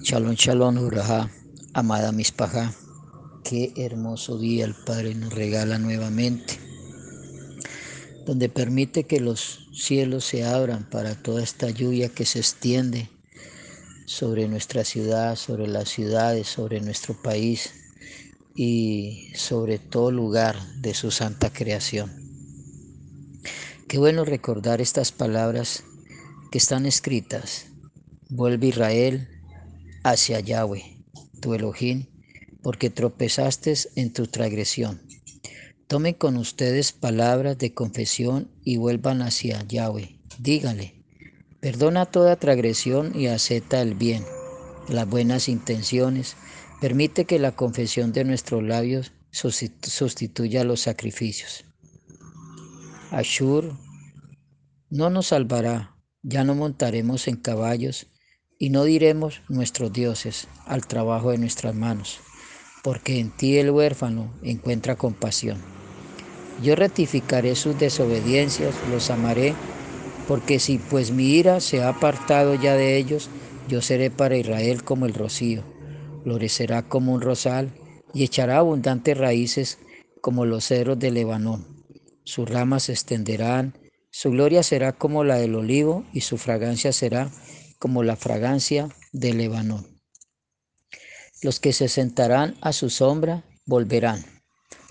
Shalom, shalom, Uraja, amada Mispaja. Qué hermoso día el Padre nos regala nuevamente, donde permite que los cielos se abran para toda esta lluvia que se extiende sobre nuestra ciudad, sobre las ciudades, sobre nuestro país y sobre todo lugar de su santa creación. Qué bueno recordar estas palabras que están escritas. Vuelve Israel hacia Yahweh, tu Elohim, porque tropezaste en tu transgresión. Tomen con ustedes palabras de confesión y vuelvan hacia Yahweh. Díganle, perdona toda transgresión y acepta el bien, las buenas intenciones. Permite que la confesión de nuestros labios sustituya los sacrificios. Ashur no nos salvará, ya no montaremos en caballos y no diremos nuestros dioses al trabajo de nuestras manos, porque en ti el huérfano encuentra compasión. Yo rectificaré sus desobediencias, los amaré, porque si pues mi ira se ha apartado ya de ellos, yo seré para Israel como el rocío, florecerá como un rosal y echará abundantes raíces como los cedros de Lebanón. Sus ramas se extenderán, su gloria será como la del olivo y su fragancia será como la fragancia del Lebanón. Los que se sentarán a su sombra volverán,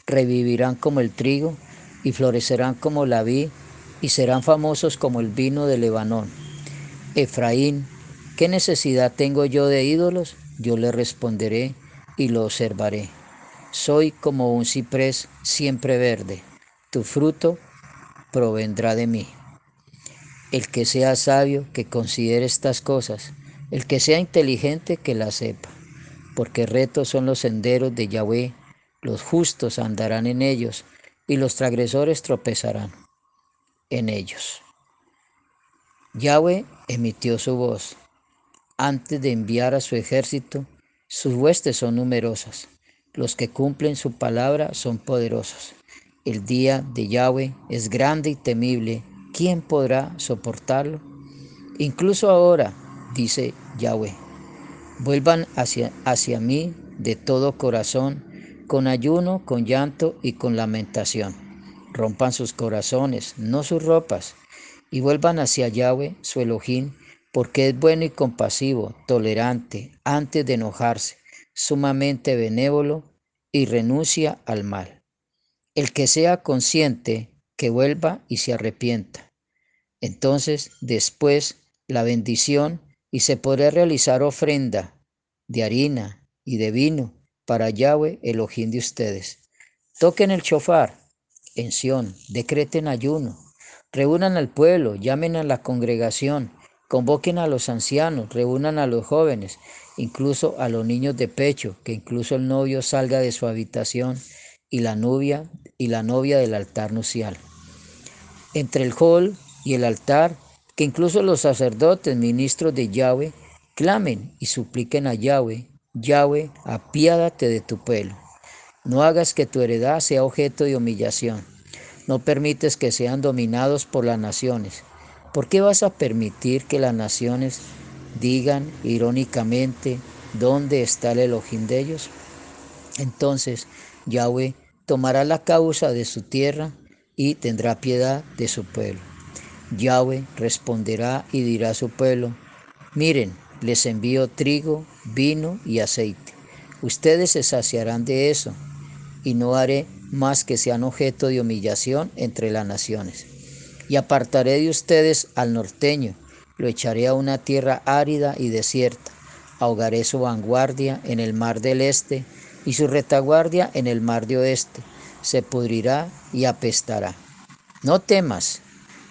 revivirán como el trigo y florecerán como la vid y serán famosos como el vino de Lebanón. Efraín, ¿qué necesidad tengo yo de ídolos? Yo le responderé y lo observaré. Soy como un ciprés siempre verde, tu fruto provendrá de mí. El que sea sabio, que considere estas cosas. El que sea inteligente, que las sepa. Porque retos son los senderos de Yahweh. Los justos andarán en ellos y los transgresores tropezarán en ellos. Yahweh emitió su voz. Antes de enviar a su ejército, sus huestes son numerosas. Los que cumplen su palabra son poderosos. El día de Yahweh es grande y temible ¿quién podrá soportarlo? Incluso ahora, dice Yahweh, vuelvan hacia, hacia mí de todo corazón, con ayuno, con llanto y con lamentación. Rompan sus corazones, no sus ropas, y vuelvan hacia Yahweh, su Elohim, porque es bueno y compasivo, tolerante, antes de enojarse, sumamente benévolo y renuncia al mal. El que sea consciente, que vuelva y se arrepienta. Entonces, después, la bendición y se podrá realizar ofrenda de harina y de vino para Yahweh, el ojín de ustedes. Toquen el chofar en Sión, decreten ayuno, reúnan al pueblo, llamen a la congregación, convoquen a los ancianos, reúnan a los jóvenes, incluso a los niños de pecho, que incluso el novio salga de su habitación y la novia y la novia del altar nupcial. Entre el hall y el altar, que incluso los sacerdotes, ministros de Yahweh, clamen y supliquen a Yahweh, Yahweh, apiádate de tu pueblo. No hagas que tu heredad sea objeto de humillación. No permites que sean dominados por las naciones. ¿Por qué vas a permitir que las naciones digan irónicamente dónde está el Elohim de ellos? Entonces Yahweh tomará la causa de su tierra y tendrá piedad de su pueblo. Yahweh responderá y dirá a su pueblo, miren, les envío trigo, vino y aceite. Ustedes se saciarán de eso, y no haré más que sean objeto de humillación entre las naciones. Y apartaré de ustedes al norteño, lo echaré a una tierra árida y desierta, ahogaré su vanguardia en el mar del este y su retaguardia en el mar de oeste, se pudrirá y apestará. No temas,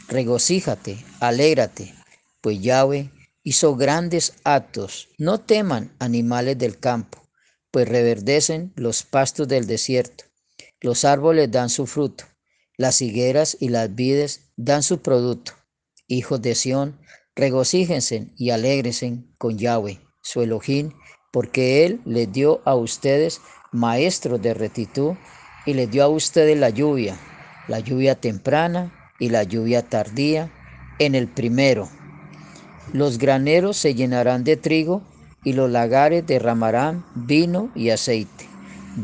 regocíjate, alégrate, pues Yahweh hizo grandes actos. No teman animales del campo, pues reverdecen los pastos del desierto. Los árboles dan su fruto, las higueras y las vides dan su producto. Hijos de Sión, regocíjense y alégrense con Yahweh, su Elohim, porque Él les dio a ustedes maestros de rectitud y les dio a ustedes la lluvia, la lluvia temprana y la lluvia tardía en el primero. Los graneros se llenarán de trigo y los lagares derramarán vino y aceite.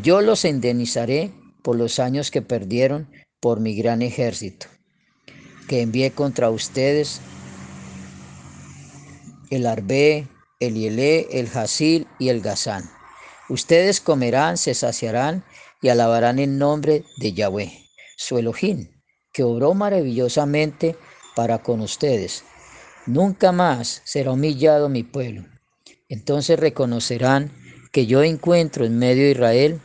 Yo los indemnizaré por los años que perdieron por mi gran ejército, que envié contra ustedes el Arbe, el Yelé, el Jasil y el Gazán. Ustedes comerán, se saciarán y alabarán el nombre de Yahweh, su Elohim, que obró maravillosamente para con ustedes. Nunca más será humillado mi pueblo. Entonces reconocerán que yo encuentro en medio de Israel,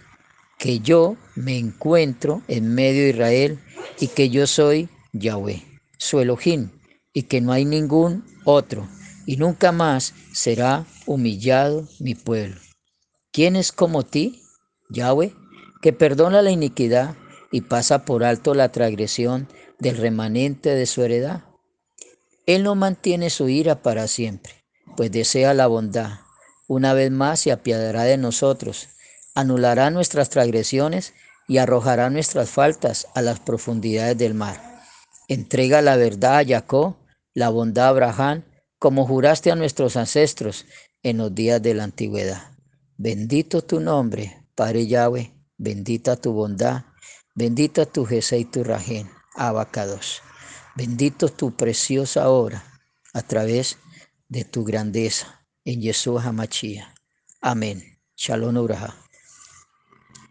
que yo me encuentro en medio de Israel y que yo soy Yahweh, su Elohim, y que no hay ningún otro, y nunca más será humillado mi pueblo. ¿Quién es como ti, Yahweh, que perdona la iniquidad y pasa por alto la transgresión del remanente de su heredad? Él no mantiene su ira para siempre, pues desea la bondad. Una vez más se apiadará de nosotros, anulará nuestras transgresiones y arrojará nuestras faltas a las profundidades del mar. Entrega la verdad a Jacob, la bondad a Abraham, como juraste a nuestros ancestros en los días de la antigüedad. Bendito tu nombre, Padre Yahweh, bendita tu bondad, bendita tu Jesé y tu Rajén, Abacados. Bendito tu preciosa obra a través de tu grandeza en Yeshua HaMashiach. Amén. Shalom Uraha.